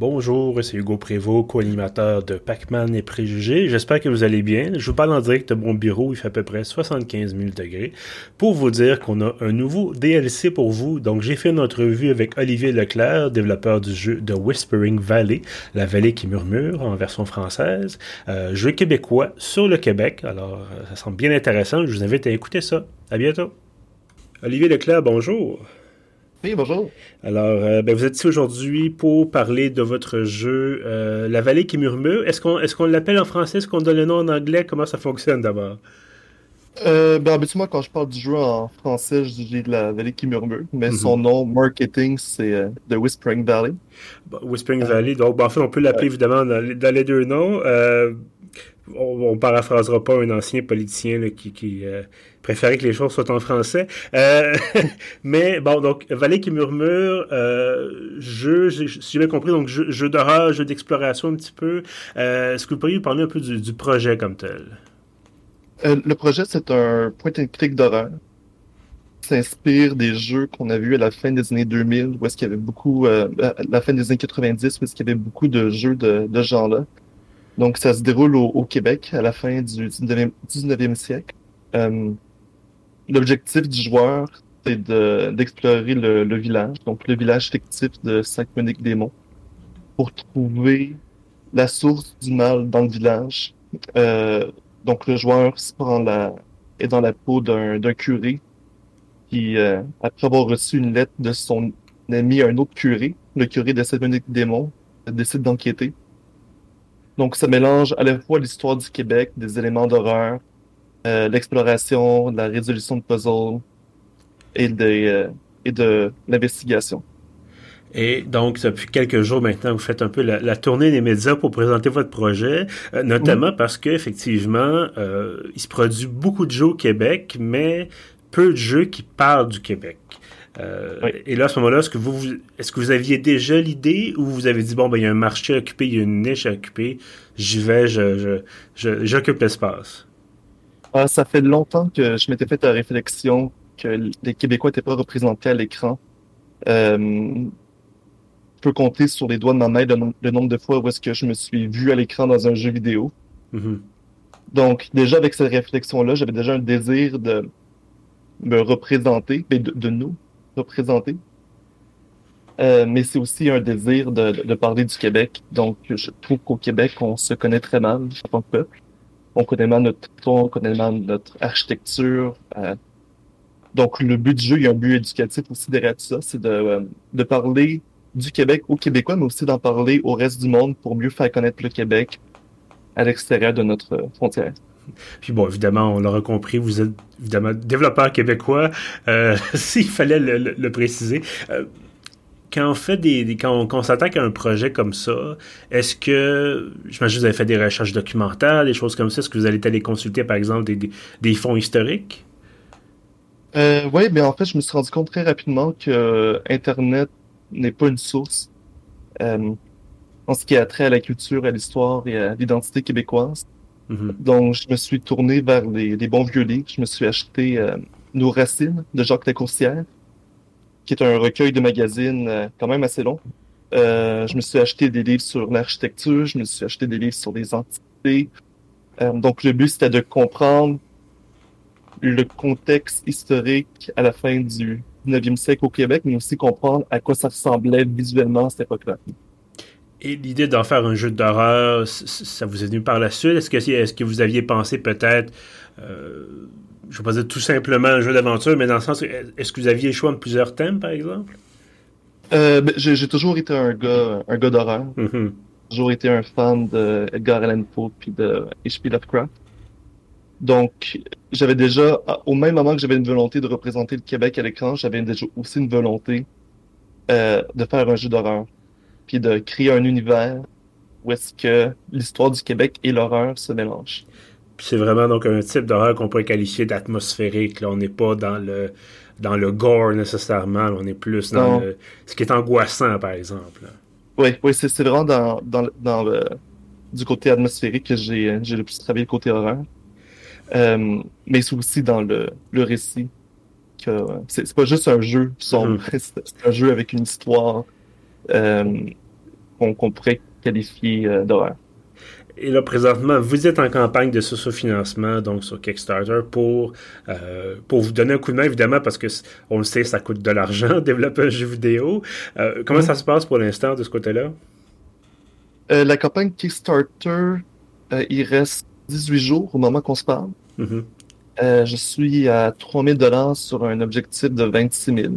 Bonjour, c'est Hugo Prévost, co-animateur de Pac-Man et Préjugés. J'espère que vous allez bien. Je vous parle en direct de mon bureau, il fait à peu près 75 000 degrés, pour vous dire qu'on a un nouveau DLC pour vous. Donc j'ai fait une entrevue avec Olivier Leclerc, développeur du jeu de Whispering Valley, la vallée qui murmure en version française, euh, jeu québécois sur le Québec. Alors euh, ça semble bien intéressant, je vous invite à écouter ça. À bientôt. Olivier Leclerc, bonjour. Oui, bonjour. Alors, euh, ben, vous êtes ici aujourd'hui pour parler de votre jeu euh, La vallée qui murmure. Est-ce qu'on est qu'on l'appelle en français? Est-ce qu'on donne le nom en anglais? Comment ça fonctionne d'abord? Euh, ben, habituellement, quand je parle du jeu en français, je dis La vallée qui murmure, mais son nom marketing, c'est euh, The Whispering Valley. Whispering Valley, donc ben, en fait, on peut l'appeler évidemment dans les, dans les, deux noms. On, on paraphrasera pas un ancien politicien qui, qui préférer que les choses soient en français. Euh, mais bon, donc Vallée qui murmure, euh, jeu, si j'ai bien compris, donc jeu, d'horreur, jeu d'exploration un petit peu. Euh, Est-ce que vous pourriez nous parler un peu du, projet comme tel? Euh, le projet, c'est un point and click d'horreur. s'inspire des jeux qu'on a vus à la fin des années 2000, où est-ce qu'il y avait beaucoup, euh, à la fin des années 90, où est-ce qu'il y avait beaucoup de jeux de, de genre-là. Donc, ça se déroule au, Québec à la fin du 19e, 19e siècle. Euh, L'objectif du joueur, c'est d'explorer le, village, donc le village fictif de Saint-Monique-des-Monts, pour trouver la source du mal dans le village. Euh, donc le joueur se prend est dans la peau d'un curé qui, euh, après avoir reçu une lettre de son ami, un autre curé, le curé de Saint-Monique-des-Monts, décide d'enquêter. Donc ça mélange à la fois l'histoire du Québec, des éléments d'horreur, euh, l'exploration, la résolution de puzzles et de, euh, et de l'investigation. Et donc, depuis quelques jours maintenant, vous faites un peu la, la tournée des médias pour présenter votre projet, euh, notamment oui. parce qu'effectivement, il se produit beaucoup de jeux au Québec, mais peu de jeux qui parlent du Québec. Euh, oui. Et là, à ce moment-là, est-ce que vous, est-ce que vous aviez déjà l'idée ou vous avez dit bon ben il y a un marché à occuper, il y a une niche à occuper, j'y vais, je, je, je, j'occupe l'espace? Ah, ça fait longtemps que je m'étais fait la réflexion que les Québécois n'étaient pas représentés à l'écran. Euh, je peux compter sur les doigts de ma main le, nom le nombre de fois où est-ce que je me suis vu à l'écran dans un jeu vidéo. Mm -hmm. Donc, déjà avec cette réflexion-là, j'avais déjà un désir de me représenter, de, de nous Euh, mais c'est aussi un désir de, parler du Québec. Donc, je trouve qu'au Québec, on se connaît très mal en tant que peuple on connaît mal notre ton, on connaît mal notre architecture. Euh, donc, le but du jeu, il y a un but éducatif aussi derrière tout ça, c'est euh, de parler du Québec aux Québécois, mais aussi d'en parler au reste du monde pour mieux faire connaître le Québec à l'extérieur de notre frontière. Puis bon, évidemment, on l'aura compris, vous êtes évidemment développeur québécois, euh, s'il fallait le, préciser. Euh, quand on fait des, quand on, s'attaque à un projet comme ça, est-ce que j'imagine que vous avez fait des recherches documentaires, des choses comme ça, est-ce que vous allez aller consulter par exemple des, fonds historiques? Euh, Oui, mais en fait, je me suis rendu compte très rapidement que Internet n'est pas une source en ce qui a trait à la culture, à l'histoire et à l'identité québécoise. -hmm. Donc, je me suis tourné vers les, les, bons vieux livres. Je me suis acheté euh, Nos racines de Jacques Lacourcière qui est un recueil de magazines euh, quand même assez long. Euh, je me suis acheté des livres sur l'architecture, je me suis acheté des livres sur les entités. Euh, donc le but c'était de comprendre le contexte historique à la fin du 19e siècle au Québec, mais aussi comprendre à quoi ça ressemblait visuellement à cette époque-là. Et l'idée d'en faire un jeu d'horreur, ça vous est venu par la suite? Est-ce que, est que vous aviez pensé peut-être euh, je vais pas dire tout simplement un jeu d'aventure, mais dans le sens, est-ce que vous aviez le choix de plusieurs thèmes, par exemple? Euh, ben, j'ai toujours été un gars, un gars d'horreur. Mm -hmm. J'ai toujours été un fan de Edgar Allan Poe puis de H.P. Lovecraft. Donc, j'avais déjà, au même moment que j'avais une volonté de représenter le Québec à l'écran, j'avais déjà aussi une volonté euh, de faire un jeu d'horreur, puis de créer un univers où est-ce que l'histoire du Québec et l'horreur se mélangent c'est vraiment donc un type d'horreur qu'on pourrait qualifier d'atmosphérique. Là, on n'est pas dans le dans le gore nécessairement. Là, on est plus dans le, ce qui est angoissant, par exemple. Oui, oui, c'est vraiment dans, dans, dans le du côté atmosphérique que j'ai le plus travaillé le côté horreur. Euh, mais c'est aussi dans le, le récit que c'est pas juste un jeu sombre, mm c'est un jeu avec une histoire. Euh, qu'on pourrait qualifier d'horreur. Et là, présentement, vous êtes en campagne de socio-financement, donc sur Kickstarter, pour, euh, pour vous donner un coup de main, évidemment, parce que on le sait, ça coûte de l'argent, développer un jeu vidéo. Euh, comment mm-hmm. ça se passe pour l'instant de ce côté-là? Euh, la campagne Kickstarter, il reste 18 jours au moment qu'on se parle. Mm-hmm. je suis à 3000 dollars sur un objectif de 26 000.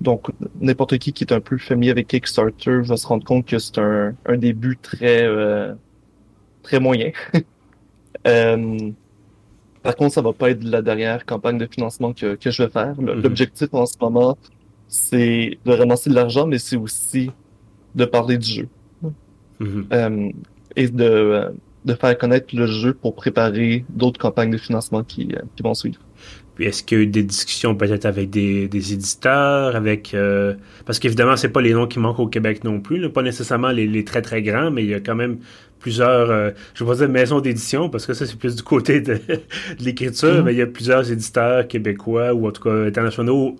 Donc, n'importe qui qui est un peu familier avec Kickstarter va se rendre compte que c'est un, un, début très euh, très moyen. euh, par contre, ça va pas être la dernière campagne de financement que, que je vais faire. Mm-hmm. L'objectif en ce moment, c'est de ramasser de l'argent, mais c'est aussi de parler du jeu. Mm-hmm. euh, et de, de faire connaître le jeu pour préparer d'autres campagnes de financement qui, euh, qui vont suivre est-ce qu'il y a eu des discussions peut-être avec des, éditeurs, avec euh, parce qu'évidemment c'est pas les noms qui manquent au Québec non plus, pas nécessairement les, très très grands, mais il y a quand même plusieurs, euh, je vais pas dire maisons d'édition parce que ça c'est plus du côté de, l'écriture, mm-hmm. mais il y a plusieurs éditeurs québécois ou en tout cas internationaux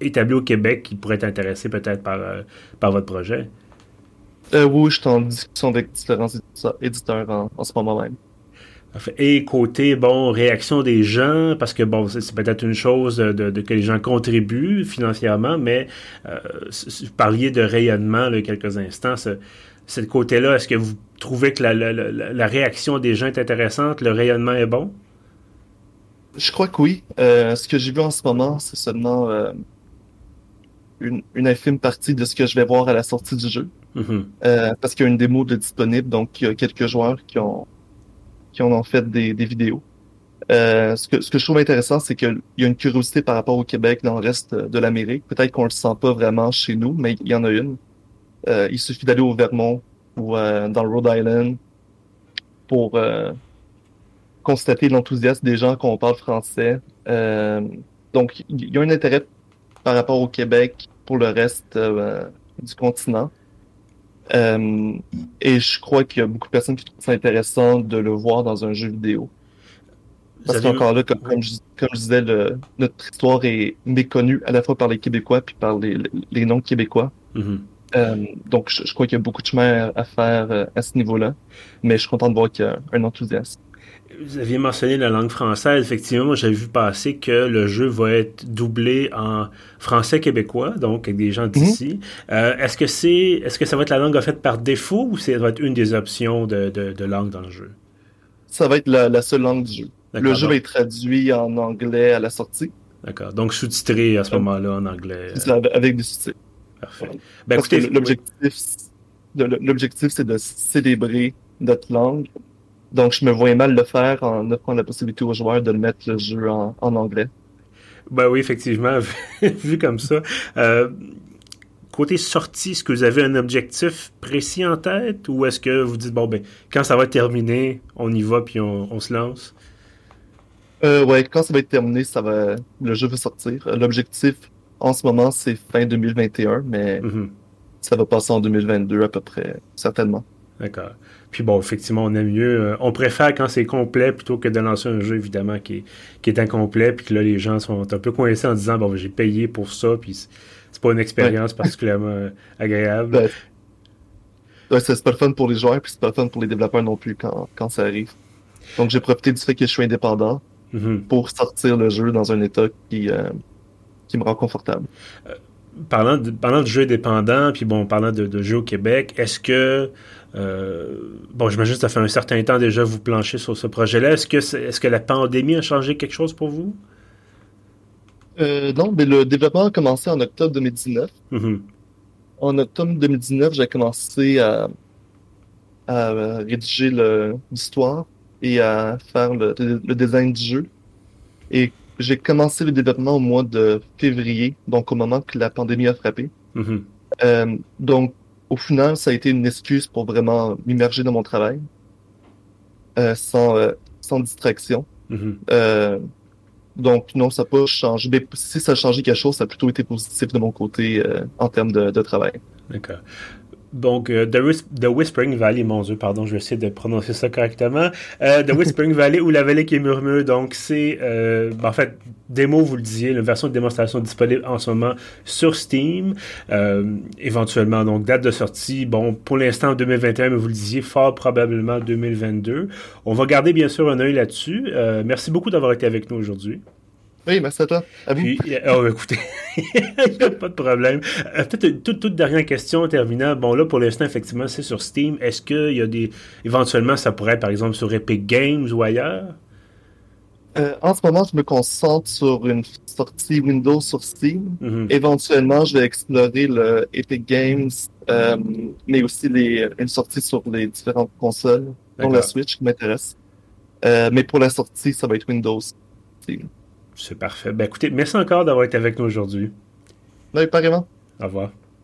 établis au Québec qui pourraient être intéressés peut-être par euh, par votre projet. oui, je suis en discussion avec différents éditeurs en ce moment même. Et côté, bon, réaction des gens, parce que, bon, c'est peut-être une chose de, que les gens contribuent financièrement, mais euh, vous parliez de rayonnement là, quelques instants. Ce, ce côté-là, est-ce que vous trouvez que la, la, la, réaction des gens est intéressante, le rayonnement est bon? Je crois que oui. Euh, ce que j'ai vu en ce moment, c'est seulement euh, une, une, infime partie de ce que je vais voir à la sortie du jeu. Mm-hmm. parce qu'il y a une démo de disponible, donc il y a quelques joueurs qui ont qui ont en fait des, vidéos. Euh, ce, que, je trouve intéressant, c'est qu'il y a une curiosité par rapport au Québec dans le reste de l'Amérique. Peut-être qu'on le sent pas vraiment chez nous, mais il y en a une. Euh, il suffit d'aller au Vermont ou euh, dans le Rhode Island pour constater l'enthousiasme des gens quand on parle français. Donc, il y a un intérêt par rapport au Québec pour le reste du continent. Euh, et je crois qu'il y a beaucoup de personnes qui trouvent ça intéressant de le voir dans un jeu vidéo. Parce qu'encore là, comme, comme, je, disais, notre histoire est méconnue à la fois par les Québécois puis par les, les non-Québécois. Mm-hmm. euh, donc, je, je crois qu'il y a beaucoup de chemin à faire euh, à ce niveau-là. Mais je suis content de voir qu'il y a un enthousiasme. Vous aviez mentionné la langue française. Effectivement, j'avais vu passer que le jeu va être doublé en français québécois, donc avec des gens d'ici. Mhm. euh, est-ce que c'est, est-ce que ça va être la langue en fait par défaut ou ça va être une des options de, de, de langue dans le jeu? Ça va être la, la seule langue du jeu. Le jeu va être traduit en anglais à la sortie. D'accord. Donc sous-titré à ce moment-là en anglais. Avec des sous-titres. Parfait. Ben, écoutez, l'objectif, l'objectif, c'est de célébrer notre langue donc, je me voyais mal le faire en offrant la possibilité aux joueurs de le mettre le jeu en, anglais. Ben oui, effectivement, vu comme ça. Euh, côté sortie, est-ce que vous avez un objectif précis en tête ou est-ce que vous dites, bon, ben, quand ça va être terminé, on y va puis on, se lance? Euh, ouais, quand ça va être terminé, ça va, le jeu va sortir. L'objectif en ce moment, c'est fin 2021, mais mm-hmm. ça va passer en 2022 à peu près, certainement. D'accord. Puis bon, effectivement, on aime mieux. Euh, on préfère quand c'est complet plutôt que de lancer un jeu, évidemment, qui est, qui est incomplet, puis que là, les gens sont un peu coincés en disant Bon, j'ai payé pour ça, puis c'est pas une expérience particulièrement euh, agréable. Ouais, c'est pas le fun pour les joueurs, puis c'est pas le fun pour les développeurs non plus quand, quand ça arrive. Donc j'ai profité du fait que je suis indépendant mm-hmm. pour sortir le jeu dans un état qui, euh, qui me rend confortable. Parlant, de, parlant de jeux indépendants, puis bon, parlant de, de jeux au Québec, est-ce que euh, bon, j'imagine que ça fait un certain temps déjà vous planchez sur ce projet-là. Est-ce que, est, que la pandémie a changé quelque chose pour vous? Euh, non, mais le développement a commencé en octobre 2019. Mm-hmm. En octobre 2019, j'ai commencé à, rédiger l'histoire et à faire le, design du jeu. Et j'ai commencé le développement au mois de février, donc au moment que la pandémie a frappé. Mm-hmm. Euh, donc, au final, ça a été une excuse pour vraiment m'immerger dans mon travail, euh, sans, euh, sans distraction. Euh, donc, non, ça n'a pas changé. Mais si ça a changé quelque chose, ça a plutôt été positif de mon côté en termes de, de travail. D'accord. Donc, euh, The, Whispering Valley, mon Dieu, pardon, je vais essayer de prononcer ça correctement. Euh, The Whispering Valley ou La Vallée qui murmure. Donc, c'est, euh, ben, en fait, démo, vous le disiez, une version de démonstration disponible en ce moment sur Steam. éventuellement, donc, date de sortie, bon, pour l'instant 2021, mais vous le disiez, fort probablement 2022. On va garder, bien sûr, un œil là-dessus. merci beaucoup d'avoir été avec nous aujourd'hui. Oui, merci à toi. À vous. Puis, oh, écoutez, il n'y a pas de problème. Euh, peut-être une toute, toute, dernière question terminant. Bon, là, pour l'instant, effectivement, c'est sur Steam. Est-ce qu'il y a des. Éventuellement, ça pourrait être, par exemple, sur Epic Games ou ailleurs? Euh, en ce moment, je me concentre sur une sortie Windows sur Steam. Mm-hmm. Éventuellement, je vais explorer le Epic Games, euh, mais aussi les, une sortie sur les différentes consoles, dont la Switch qui m'intéresse. mais pour la sortie, ça va être Windows. Steam. C'est parfait. Ben écoutez, merci encore d'avoir été avec nous aujourd'hui. Oui, pas vraiment. Au revoir.